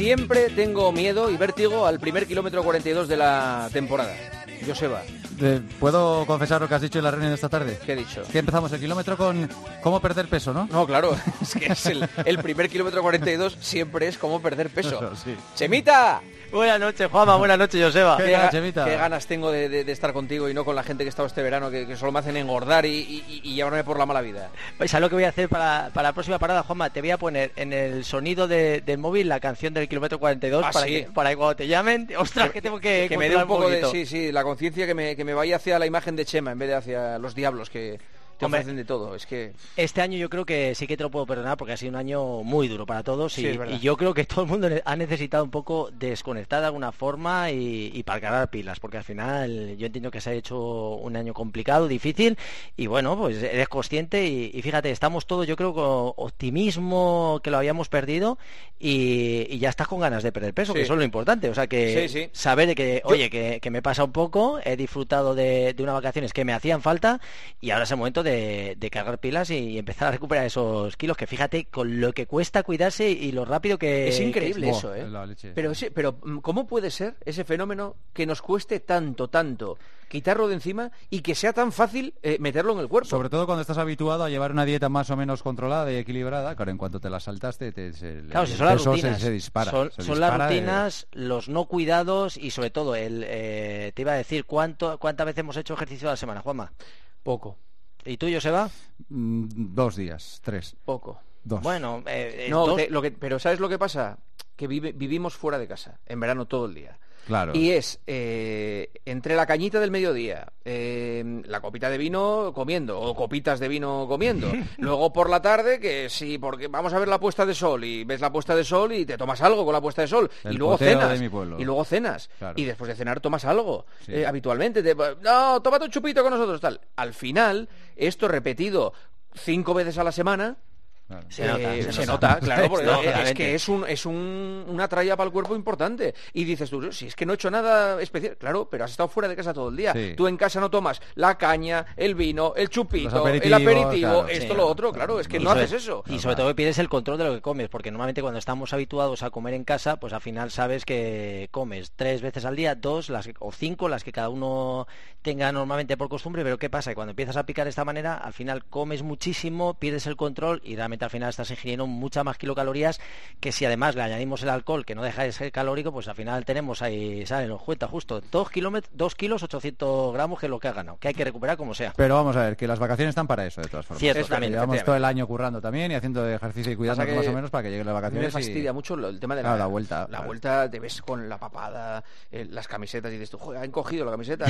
Siempre tengo miedo y vértigo al primer kilómetro 42 de la temporada. Joseba, Eh, ¿Puedo confesar lo que has dicho en la reunión de esta tarde? ¿qué he dicho? Que empezamos el kilómetro con cómo perder peso, ¿no? No, claro, es que es el, el primer kilómetro 42 siempre es como perder peso. Eso, sí. ¡Chemita! Buenas noches, Juanma. Buenas noches, Joseba. ¿Qué Qué, qué ganas tengo de, de- de estar contigo y no con la gente que he estado este verano, que, que solo me hacen engordar y, y- y llevarme por la mala vida. Pues ¿sabes lo que voy a hacer para, para la próxima parada, Juanma? Te voy a poner en el sonido de- del móvil la canción del kilómetro 42 Ah, para, sí. que, para que cuando te llamen, ostras, que tengo que que me dé un poco de... Sí, sí, la conciencia que me, que me vaya hacia la imagen de Chema en vez de hacia los diablos que te Hombre. ofrecen de todo. Es que... Este año yo creo que sí que te lo puedo perdonar porque ha sido un año muy duro para todos y, Sí, yo creo que todo el mundo ha necesitado un poco desconectar de alguna forma y, y para cargar pilas porque al final yo entiendo que se ha hecho un año complicado, difícil y bueno, pues eres consciente y, y fíjate, estamos todos yo creo con optimismo que lo habíamos perdido y, y ya estás con ganas de perder peso, Sí. que eso es lo importante, o sea que Sí, sí. saber de que, Yo- oye, que, que me pasa un poco, he disfrutado de, de unas vacaciones que me hacían falta y ahora es el momento de, de cargar pilas y, empezar a recuperar esos kilos, que fíjate con lo que cuesta cuidarse y lo rápido que... Es que increíble eso, ¿eh? la leche. Pero, sí, pero mm, ¿cómo puede ser ese fenómeno que nos cueste tanto, tanto quitarlo de encima y que sea tan fácil eh, meterlo en el cuerpo? Sobre todo cuando estás habituado a llevar una dieta más o menos controlada y equilibrada, claro, en cuanto te la saltaste, te, se, Claro, el si son las peso rutinas. se, dispara. son se son las dispara, rutinas, los no cuidados y sobre todo, el, eh, te iba a decir, ¿cuánto, ¿cuántas veces hemos hecho ejercicio a la semana, Juanma? Poco, ¿Y tú, Joseba? mm, dos días, tres, poco. dos. Bueno, eh, No, dos- te- lo que, pero ¿sabes lo que pasa? Que vive- vivimos fuera de casa, en verano todo el día. Claro. Y es eh, entre la cañita del mediodía, eh, la copita de vino comiendo, o copitas de vino comiendo. Luego por la tarde, que sí, porque vamos a ver la puesta de sol, y ves la puesta de sol y te tomas algo con la puesta de sol. El y luego cenas. de mi pueblo. Y luego cenas. Claro. Y después de cenar tomas algo. Sí. eh, habitualmente. Te- no, tómate un chupito con nosotros, tal. Al final, esto repetido cinco veces a la semana, claro. Se nota, eh, se se nota. nota, claro, porque No, es que es un es un, una tralla para el cuerpo importante. Y dices tú, si es que no he hecho nada especial, claro, pero has estado fuera de casa todo el día. Sí. Tú en casa no tomas la caña, el vino, el chupito, el aperitivo, claro. esto Sí. lo otro, claro, es que no sobre- haces eso. Y sobre todo que pierdes el control de lo que comes, porque normalmente cuando estamos habituados a comer en casa, pues al final sabes que comes tres veces al día, dos las que- o cinco, las que cada uno tenga normalmente por costumbre, pero ¿qué pasa? Que cuando empiezas a picar de esta manera, al final comes muchísimo, pierdes el control y realmente al final estás ingiriendo muchas más kilocalorías que si además le añadimos el alcohol, que no deja de ser calórico, pues al final tenemos ahí, sale, nos cuenta justo, dos, kilómetros, dos kilos 800 gramos, que es lo que ha ganado, que hay que recuperar como sea. Pero vamos a ver, que las vacaciones están para eso, de todas formas. Cierto, también, Llevamos todo el año currando también y haciendo ejercicio y que más o menos para que lleguen las vacaciones. me fastidia y... mucho el tema de la, vuelta, La vuelta te ves con la papada, eh, las camisetas y dices tú, joder, han cogido la camiseta.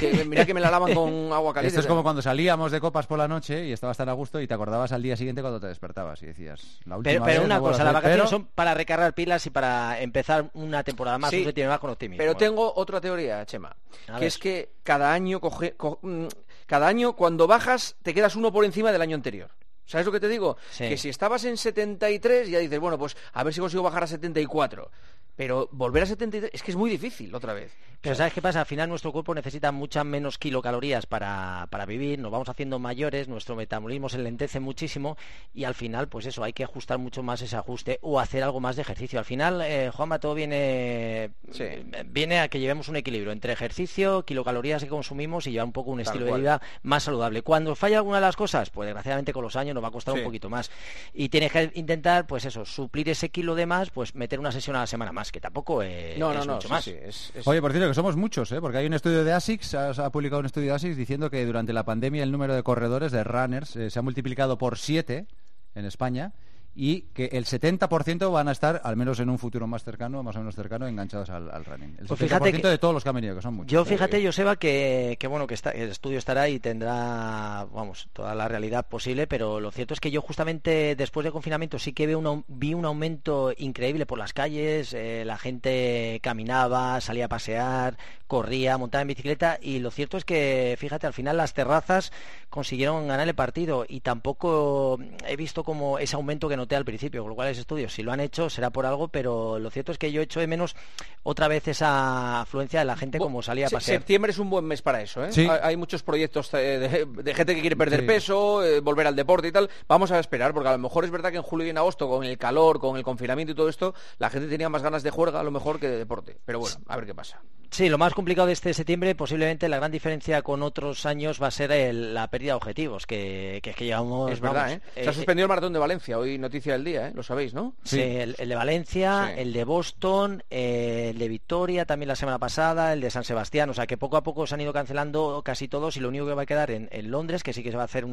que- que mira que me la lavan con agua caliente. Esto es como cuando salíamos de copas por la noche y estabas tan a gusto y te acordabas al día siguiente cuando te despertabas y decías, la última Pero, pero vez una no cosa, las hacer", vacaciones pero- son para recargar pilas y para empezar una temporada más, Sí, más con optimismo. Pero tengo otra teoría, Chema, A que ver. es que cada año coge, co- mm, cada año cuando bajas te quedas uno por encima del año anterior. ¿Sabes lo que te digo? Sí. Que si estabas en 73 ya dices, bueno, pues a ver si consigo bajar a 74. Pero volver a 73 es que es muy difícil otra vez. Pero ¿sabes qué pasa? Al final nuestro cuerpo necesita muchas menos kilocalorías para, para vivir, nos vamos haciendo mayores, nuestro metabolismo se lentece muchísimo y al final, pues eso, hay que ajustar mucho más ese ajuste o hacer algo más de ejercicio. Al final, eh, Juanma, todo viene, Sí. viene a que llevemos un equilibrio entre ejercicio, kilocalorías que consumimos y llevar un poco un Tal estilo cual. de vida más saludable. Cuando falla alguna de las cosas, pues desgraciadamente con los años nos va a costar Sí. un poquito más. Y tienes que intentar, pues eso, suplir ese kilo de más, pues meter una sesión a la semana más, que tampoco eh, no, no, es no, mucho sí, más. sí, es- es- Oye, por cierto, que somos muchos, ¿eh? porque hay un estudio de ASICS, ha, ha publicado un estudio de ASICS diciendo que durante la pandemia el número de corredores, de runners, eh, se ha multiplicado por 7 en España y que el 70% van a estar, al menos en un futuro más cercano, más o menos cercano, enganchados al, al running. El Pues 70% fíjate que- de todos los que han venido, que son muchos. Yo fíjate, Joseba, que, que bueno, que está- el estudio estará y tendrá, vamos, toda la realidad posible, pero lo cierto es que yo justamente después del confinamiento sí que vi un aumento increíble por las calles, eh, la gente caminaba, salía a pasear, corría, montaba en bicicleta y lo cierto es que, fíjate, al final las terrazas consiguieron ganar el partido y tampoco he visto como ese aumento que noté al principio, con lo cual ese estudio, si lo han hecho será por algo, pero lo cierto es que yo echo de menos otra vez esa afluencia de la gente como salía a pasear. Septiembre es un buen mes para eso, ¿eh? Sí. Hay, muchos proyectos de, gente que quiere perder peso, eh, volver al deporte y tal. Vamos a esperar, porque a lo mejor es verdad que en julio y en agosto, con el calor, con el confinamiento y todo esto, la gente tenía más ganas de juerga a lo mejor que de deporte. Pero bueno, a ver qué pasa. Sí, lo más complicado de este septiembre, posiblemente la gran diferencia con otros años va a ser la pérdida de objetivos, que, que es que llevamos... Es verdad, ¿eh? Se ha eh, suspendido el maratón de Valencia, hoy noticia del día, ¿eh? Lo sabéis, ¿no? Sí, el, de Valencia, el de Boston, eh, el de Victoria también la semana pasada, el de San Sebastián, o sea que poco a poco se han ido cancelando casi todos y lo único que va a quedar en, Londres, que sí que se va a hacer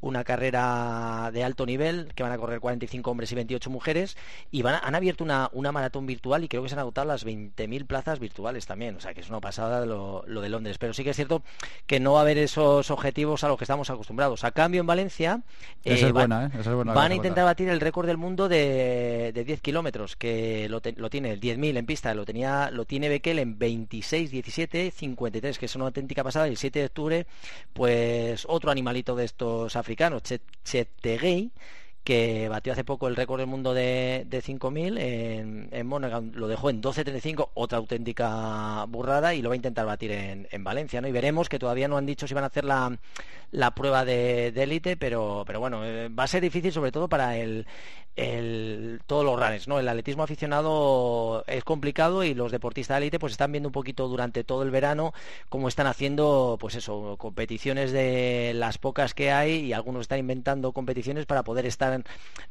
una carrera de alto nivel, que van a correr 45 hombres y 28 mujeres, y van han abierto una, una maratón virtual y creo que se han agotado las 20.000 plazas virtuales también o sea que es una pasada lo, de Londres. Pero sí que es cierto que no va a haber esos objetivos a los que estamos acostumbrados. A cambio, en Valencia eh, van, ¿eh? van a intentar batir el récord del mundo de, 10 kilómetros, que lo, tiene el 10.000 en pista, lo tenía lo tiene Bekel en 26, 17, 53, que es una auténtica pasada. El 7 de octubre, pues otro animalito de estos africanos, Chetegei, que batió hace poco el récord del mundo de, de 5.000 en, en Monaghan, lo dejó en 12.35, otra auténtica burrada, y lo va a intentar batir en, en, Valencia, ¿no? Y veremos que todavía no han dicho si van a hacer la, la prueba de élite, pero, pero bueno, eh, va a ser difícil sobre todo para el, el, todos los runners, ¿no? El atletismo aficionado es complicado y los deportistas de élite pues están viendo un poquito durante todo el verano cómo están haciendo, pues eso, competiciones de las pocas que hay y algunos están inventando competiciones para poder estar,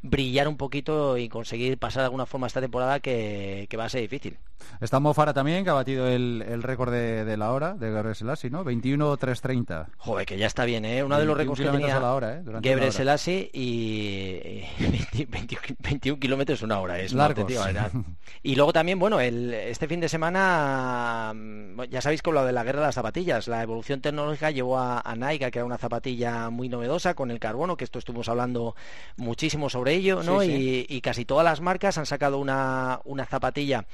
brillar un poquito y conseguir pasar de alguna forma esta temporada que, va a ser difícil. Está Mofara también, que ha batido el, récord de, la hora de Gebre Selassie, ¿no? 21-330. Joder, que ya está bien, ¿eh? Uno de los récords que tenía la hora, ¿eh? Selassie y, 21 kilómetros una hora, es largo. Y luego también, bueno, el, este fin de semana, mm, ya sabéis que lo de la guerra de las zapatillas, la evolución tecnológica llevó a, Nike que era una zapatilla muy novedosa con el carbono, que esto estuvimos hablando muchísimo sobre ello, ¿no? Y, casi todas las marcas han sacado una, una zapatilla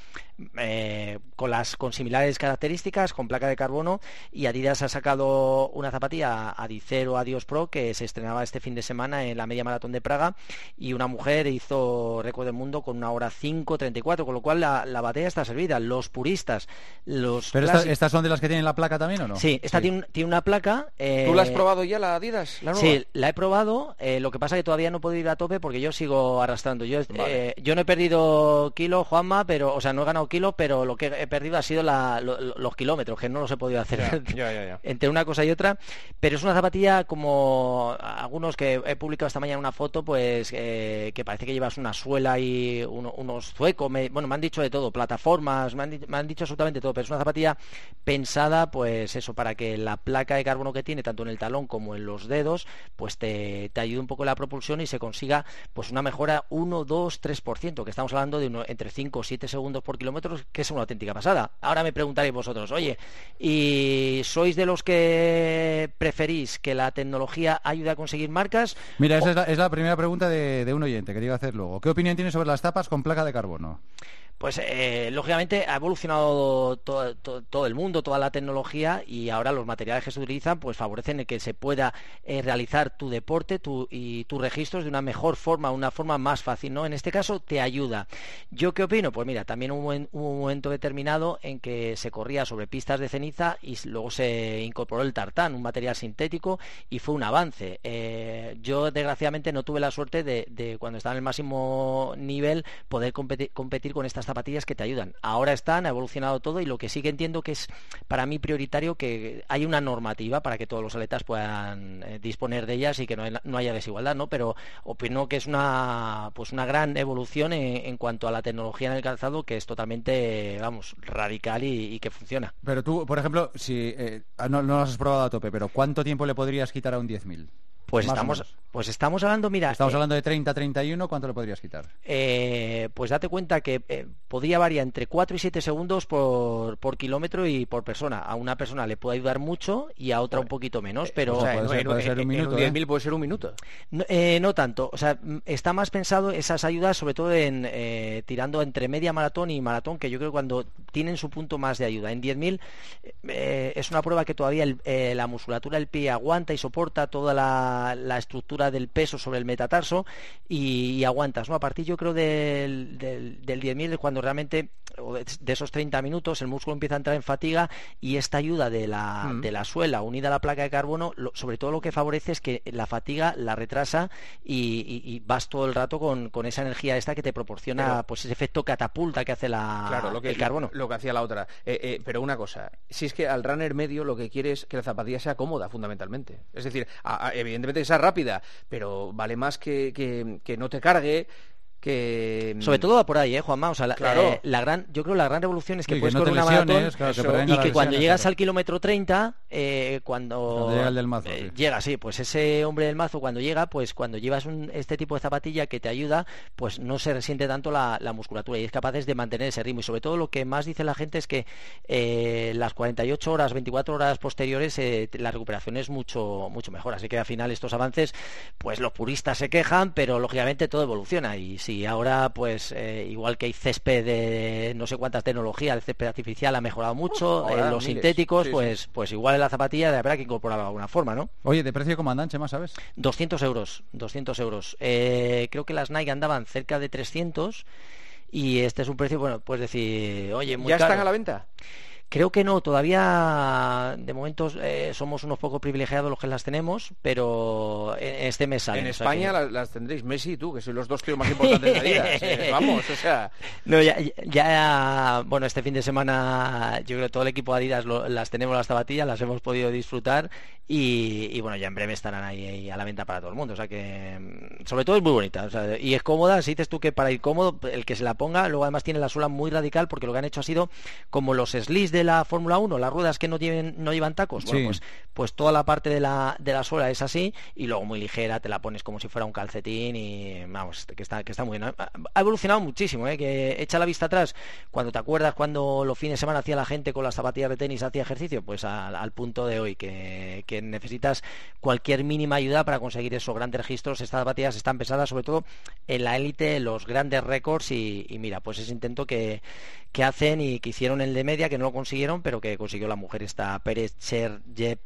eh, con las con similares características, con placa de carbono, y Adidas ha sacado una zapatilla Adicero Adios Pro que se estrenaba este fin de semana en la media maratón de Praga y una mujer hizo récord del mundo con una hora 5.34, con lo cual la, la batalla está servida. Los puristas, los... ¿Pero estas son de las que tienen la placa también o no? Sí, esta Tiene, una placa... ¿Tú la has eh, probado ya, la Adidas? Sí, la he probado, eh, lo que pasa es que todavía no puedo ir a tope porque yo sigo arrastrando. Yo, eh, yo no he perdido kilo, Juanma, pero, o sea, no he ganado kilo, pero lo que he perdido ha sido los kilómetros, que no los he podido hacer. Entre una cosa y otra. Pero es una zapatilla como algunos que he publicado esta mañana una foto, pues que parece que llevas una suela y unos zuecos, bueno, me han dicho de todo, plataformas, me han, dicho absolutamente todo, pero es una zapatilla pensada, pues eso, para que la placa de carbono que tiene, tanto en el talón como en los dedos, pues te, te ayude un poco la propulsión y se consiga pues una mejora 1, 2, 3%, que estamos hablando de entre 5 o 7 segundos por kilómetro, que es una auténtica pasada. Ahora me preguntaréis vosotros, oye, ¿y sois de los que preferís que la tecnología ayude a conseguir marcas? Mira, esa es, la, primera pregunta de, de un oyente que te iba a hacer luego. ¿Qué opinión tienes sobre las tapas con placa de carbono? Pues eh, lógicamente ha evolucionado todo, el mundo, toda la tecnología y ahora los materiales que se utilizan pues favorecen el que se pueda eh, realizar tu deporte y tus registros de una mejor forma, una forma más fácil, ¿no? En este caso te ayuda. ¿Yo qué opino? Pues mira, también hubo un, momento determinado en que se corría sobre pistas de ceniza y luego se incorporó el tartán, un material sintético y fue un avance. Eh, yo desgraciadamente no tuve la suerte de, cuando estaba en el máximo nivel poder competir, competir con estas zapatillas que te ayudan. Ahora están, ha evolucionado todo y lo que sí que entiendo que es para mí prioritario que hay una normativa para que todos los atletas puedan eh, disponer de ellas y que no, haya desigualdad, ¿no? Pero opino que es una pues una gran evolución en, cuanto a la tecnología en el calzado que es totalmente, vamos, radical y, que funciona. Pero tú, por ejemplo, si eh, no, no lo has probado a tope, pero ¿cuánto tiempo le podrías quitar a un 10.000? Pues estamos, pues estamos hablando, mira... Estamos eh, hablando de 30-31, ¿cuánto le podrías quitar? Eh, pues date cuenta que eh, podría variar entre 4 y 7 segundos por, por, kilómetro y por persona. A una persona le puede ayudar mucho y a otra un poquito menos, pero... puede, ser, un minuto. 10.000 puede ser un minuto. No, tanto. O sea, está más pensado esas ayudas, sobre todo en tirando entre media maratón y maratón, que yo creo que cuando tienen su punto más de ayuda. En 10.000 es una prueba que todavía la musculatura del pie aguanta y soporta toda la la, estructura del peso sobre el metatarso y, aguantas, ¿no? A partir yo creo del, del, del 10.000 cuando realmente de esos 30 minutos el músculo empieza a entrar en fatiga y esta ayuda de la, mm. de la suela unida a la placa de carbono, sobre todo lo que favorece es que la fatiga la retrasa y, vas todo el rato con, esa energía esta que te proporciona pues ese efecto catapulta que hace la, lo que, el carbono. Lo que hacía la otra. Eh, eh, pero una cosa, si es que al runner medio lo que quiere es que la zapatilla sea cómoda, fundamentalmente. Es decir, evidentemente que sea rápida, pero vale más que, que no te cargue, que sobre todo va por ahí, ¿eh, Juanma? O sea, la, eh, la gran, yo creo que la gran revolución es que puedes correr una maratón y que cuando llegas al kilómetro 30, eh, cuando, llega el del mazo, eh, llega, sí, pues ese hombre del mazo cuando llega, pues cuando llevas un, este tipo de zapatilla que te ayuda, pues no se resiente tanto la, musculatura y es capaz de mantener ese ritmo. Y sobre todo lo que más dice la gente es que las 48 horas, 24 horas posteriores, la recuperación es mucho, mucho mejor. Así que al final estos avances, pues los puristas se quejan, pero lógicamente todo evoluciona y si y ahora pues eh, igual que hay césped de no sé cuántas tecnologías, el césped artificial ha mejorado mucho, eh, los sintéticos, pues pues igual en la zapatilla habrá que incorporarlo de alguna forma, ¿no? Oye, ¿de precio comandante más sabes? 200 euros, 200 euros. Eh, creo que las Nike andaban cerca de 300 y este es un precio, bueno, pues decir, oye, muy ¿Ya están a la venta? Creo que no, todavía de momento eh, somos unos poco privilegiados los que las tenemos, pero este mes salen. En España las, tendréis Messi y tú, que sois los dos tíos más importantes de la vida. vamos, o sea... No, ya, bueno, este fin de semana yo creo que todo el equipo Adidas las tenemos las zapatillas, las hemos podido disfrutar y, bueno, ya en breve estarán ahí, a la venta para todo el mundo. O sea que, mm, sobre todo es muy bonita. y es cómoda, si dices tú que para ir cómodo, el que se la ponga, luego además tiene la suela muy radical porque lo que han hecho ha sido como los slis de la Fórmula 1, las ruedas que no, lleven, no llevan tacos. Bueno, pues, pues toda la parte de la, de la suela es así y luego muy ligera, te la pones como si fuera un calcetín y vamos, que está, que está muy bien. Ha evolucionado muchísimo, ¿eh? que echa la vista atrás. Cuando te acuerdas cuando los fines de semana hacía la gente con las zapatillas de tenis, hacía ejercicio, pues al, punto de hoy que necesitas cualquier mínima ayuda para conseguir esos grandes registros. Estas zapatillas están pesadas sobre todo en la élite, los grandes récords y, mira, pues ese intento que, que hacen y que hicieron el de media, que no lo consiguieron, pero que consiguió la mujer esta Pérez Cher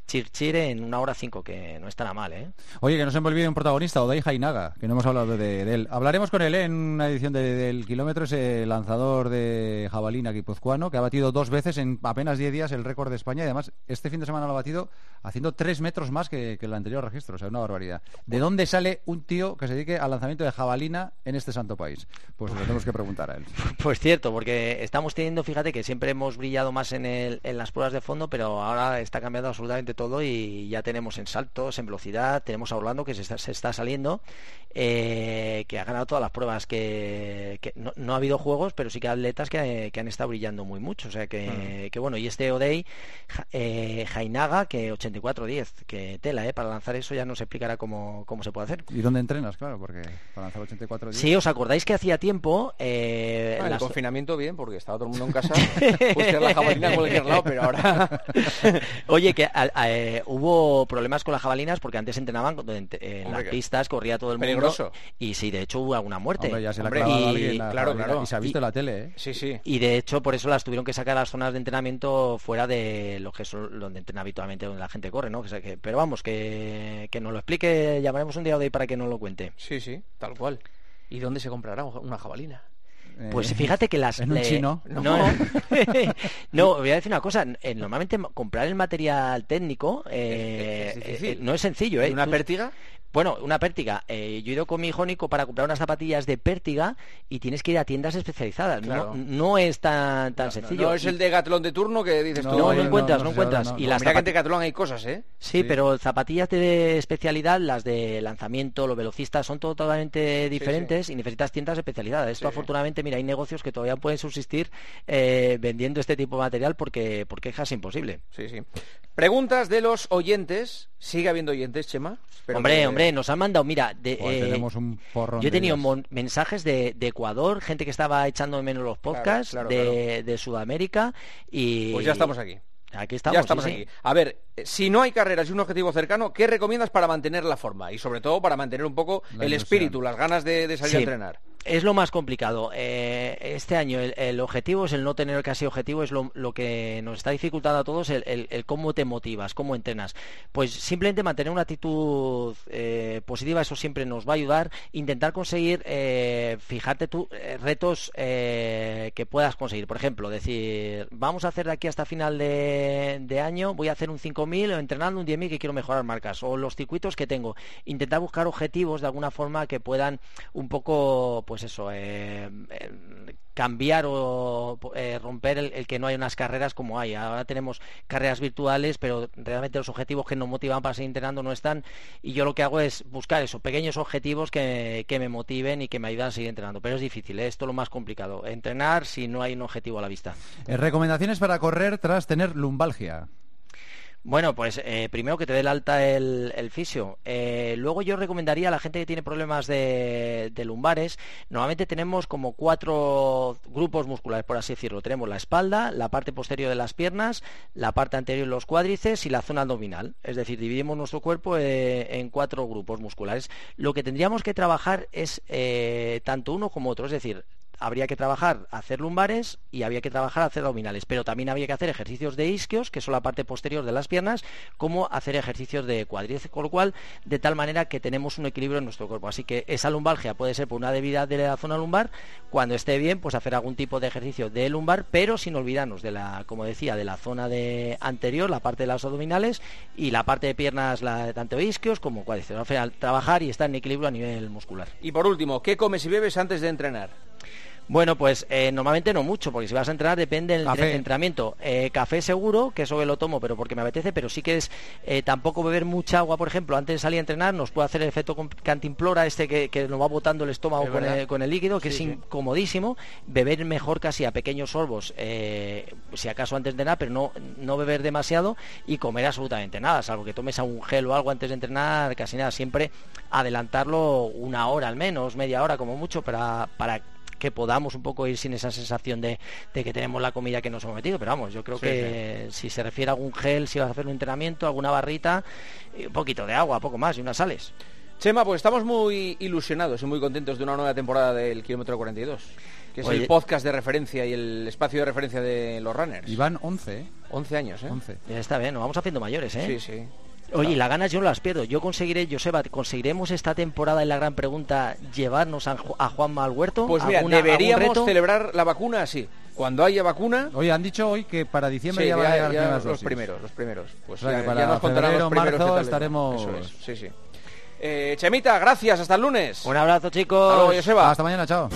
Chirchire en una hora cinco, que no está nada mal, ¿eh? Oye, que no se me olvide un protagonista, Odai Jainaga, que no hemos hablado de, él. Hablaremos con él ¿eh? en una edición del kilómetro, ese lanzador de jabalina guipuzcoano, que ha batido dos veces en apenas 10 días el récord de España y además este fin de semana lo ha batido haciendo tres metros más que, el anterior registro, o sea, una barbaridad. ¿De dónde sale un tío que se dedique al lanzamiento de jabalina en este santo país? Pues lo tenemos que preguntar a él. Pues cierto, porque estamos teniendo, fíjate que siempre hemos brillado más en, el, en las pruebas de fondo, pero ahora está cambiando absolutamente todo y ya tenemos en saltos, en velocidad, tenemos a Orlando que se está, se está saliendo, eh, que ha ganado todas las pruebas, que, no, ha habido juegos, pero sí que atletas que, han estado brillando muy mucho, o sea que, mm. que bueno, y este Odey, eh, Jainaga, que 84-10, que tela, ¿eh? Para lanzar eso ya nos explicará cómo, cómo se puede hacer. ¿Y dónde entrenas? Claro, porque para lanzar 84 Sí, ¿os acordáis que hacía tiempo... Eh, el confinamiento bien, porque estaba todo el mundo en casa, pues jabalina a cualquier lado, pero ahora... Oye, que eh, hubo problemas con las jabalinas porque antes entrenaban en, las pistas, corría todo el mundo. Peligroso. Y sí, de hecho hubo alguna muerte. ya se y, claro, claro. Y se ha visto en la tele, ¿eh? Sí, sí. Y de hecho por eso las tuvieron que sacar a las zonas de entrenamiento fuera de lo que son donde entrena habitualmente donde la gente corre, ¿no? que, pero vamos, que, que nos lo explique, llamaremos un día de ahí para que nos lo cuente. Sí, sí, tal cual. ¿Y dónde se comprará una jabalina? Pues eh, fíjate que las... ¿En un chino? No, no, voy a decir una cosa. Eh, normalmente comprar el material técnico eh, no es sencillo. ¿eh? ¿Una pértiga? Bueno, una pértiga. Eh, yo he ido con mi hijo Nico para comprar unas zapatillas de pértiga y tienes que ir a tiendas especializadas. No, es tan, tan sencillo. No, es el de Gatlón de turno que dices tú. No, no encuentras, no, encuentras. y las mira que en Decathlon hay cosas, ¿eh? Sí, pero zapatillas de especialidad, las de lanzamiento, los velocistas, son totalmente diferentes y necesitas tiendas especializadas. Esto afortunadamente, mira, hay negocios que todavía pueden subsistir eh, vendiendo este tipo de material porque, porque es casi imposible. Sí, sí. Preguntas de los oyentes. ¿Sigue habiendo oyentes, Chema? hombre, hombre nos han mandado, mira, de, eh, yo he tenido mensajes de, Ecuador, gente que estaba echando menos los podcasts, de, Sudamérica y... Pues ya estamos aquí. Aquí estamos. Ya estamos aquí. A ver, eh, si no hay carreras y un objetivo cercano, ¿qué recomiendas para mantener la forma? Y sobre todo para mantener un poco el espíritu, las ganas de, salir a entrenar. Es lo más complicado. Eh, este año el, objetivo es el no tener casi objetivo, es lo, que nos está dificultando a todos el, cómo te motivas, cómo entrenas. Pues simplemente mantener una actitud eh, positiva, eso siempre nos va a ayudar. Intentar conseguir, eh, fijarte tú, retos que puedas conseguir. Por ejemplo, decir, vamos a hacer de aquí hasta final de, año, voy a hacer un 5.000 o entrenando un 10.000 que quiero mejorar marcas. O los circuitos que tengo. Intentar buscar objetivos de alguna forma que puedan un poco pues eso, eh, cambiar o eh, romper el, que no hay unas carreras como hay. Ahora tenemos carreras virtuales, pero realmente los objetivos que nos motivan para seguir entrenando no están. Y yo lo que hago es buscar esos pequeños objetivos que, me motiven y que me ayuden a seguir entrenando. Pero es difícil, ¿eh? esto es lo más complicado. Entrenar si no hay un objetivo a la vista. recomendaciones para correr tras tener lumbalgia. Bueno, pues eh, primero que te dé el alta el, fisio. Eh, luego yo recomendaría a la gente que tiene problemas de, lumbares, normalmente tenemos como cuatro grupos musculares, por así decirlo. Tenemos la espalda, la parte posterior de las piernas, la parte anterior de los cuádriceps y la zona abdominal. Es decir, dividimos nuestro cuerpo eh, en cuatro grupos musculares. Lo que tendríamos que trabajar es tanto uno como otro, es decir, habría que trabajar hacer lumbares y había que trabajar hacer abdominales, pero también había que hacer ejercicios de isquios, que son la parte posterior de las piernas, como hacer ejercicios de cuádriceps, con lo cual, de tal manera que tenemos un equilibrio en nuestro cuerpo. Así que esa lumbalgia puede ser por una debilidad de la zona lumbar, cuando esté bien, pues hacer algún tipo de ejercicio de lumbar, pero sin olvidarnos de la, como decía, de la zona de anterior, la parte de las abdominales y la parte de piernas, la tanto isquios como cuádriceps. Al final, trabajar y estar en equilibrio a nivel muscular. Y por último, ¿qué comes y bebes antes de entrenar? Bueno, pues eh, normalmente no mucho, porque si vas a entrenar depende del entrenamiento. Eh, café seguro, que eso lo tomo, pero porque me apetece, pero sí que es eh, tampoco beber mucha agua, por ejemplo, antes de salir a entrenar, nos puede hacer el efecto cantimplora, este que, nos va botando el estómago con el, líquido, que es incomodísimo. Beber mejor casi a pequeños sorbos, si acaso antes de entrenar, pero no, no beber demasiado y comer absolutamente nada, salvo que tomes un gel o algo antes de entrenar, casi nada. Siempre adelantarlo una hora al menos, media hora como mucho, para, para que podamos un poco ir sin esa sensación de, que tenemos la comida que nos hemos metido. Pero vamos, yo creo que si se refiere a algún gel, si vas a hacer un entrenamiento, alguna barrita, un poquito de agua, poco más y unas sales. Chema, pues estamos muy ilusionados y muy contentos de una nueva temporada del Kilómetro 42, que es el podcast de referencia y el espacio de referencia de los runners. Y van 11, 11 años, ¿eh? 11. Ya está bien, nos vamos haciendo mayores, ¿eh? Sí, sí. Oye, las ganas yo no las pierdo. Yo conseguiré, Joseba, ¿conseguiremos esta temporada en la gran pregunta llevarnos a, Juanma al huerto? Pues mira, deberíamos celebrar la vacuna así. Cuando haya vacuna... Oye, han dicho hoy que para diciembre ya, van a llegar los primeros, los primeros. Pues ya, nos contarán los primeros marzo estaremos... Sí, sí. Eh, Chemita, gracias, hasta el lunes. Un abrazo, chicos. Hasta Joseba. Hasta mañana, chao.